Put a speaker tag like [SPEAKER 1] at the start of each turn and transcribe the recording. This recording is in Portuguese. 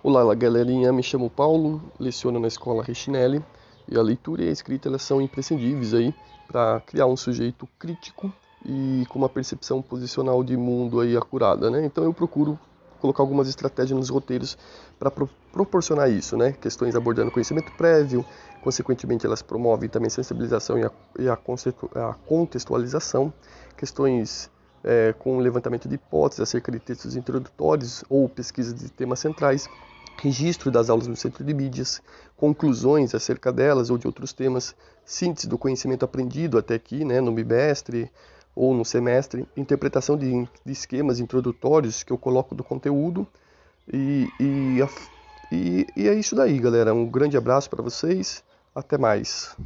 [SPEAKER 1] Olá, galerinha. Me chamo Paulo, leciono na escola Rechinelli e a leitura e a escrita elas são imprescindíveis aí para criar um sujeito crítico e com uma percepção posicional de mundo aí acurada, né? Então eu procuro colocar algumas estratégias nos roteiros para pro proporcionar isso, né? Questões abordando conhecimento prévio, consequentemente elas promovem também sensibilização e a, e a, a contextualização, questões é, com levantamento de hipóteses acerca de textos introdutórios ou pesquisa de temas centrais, registro das aulas no centro de mídias, conclusões acerca delas ou de outros temas, síntese do conhecimento aprendido até aqui, né, no bimestre ou no semestre, interpretação de, de esquemas introdutórios que eu coloco do conteúdo e, e, e, e é isso daí, galera. Um grande abraço para vocês, até mais.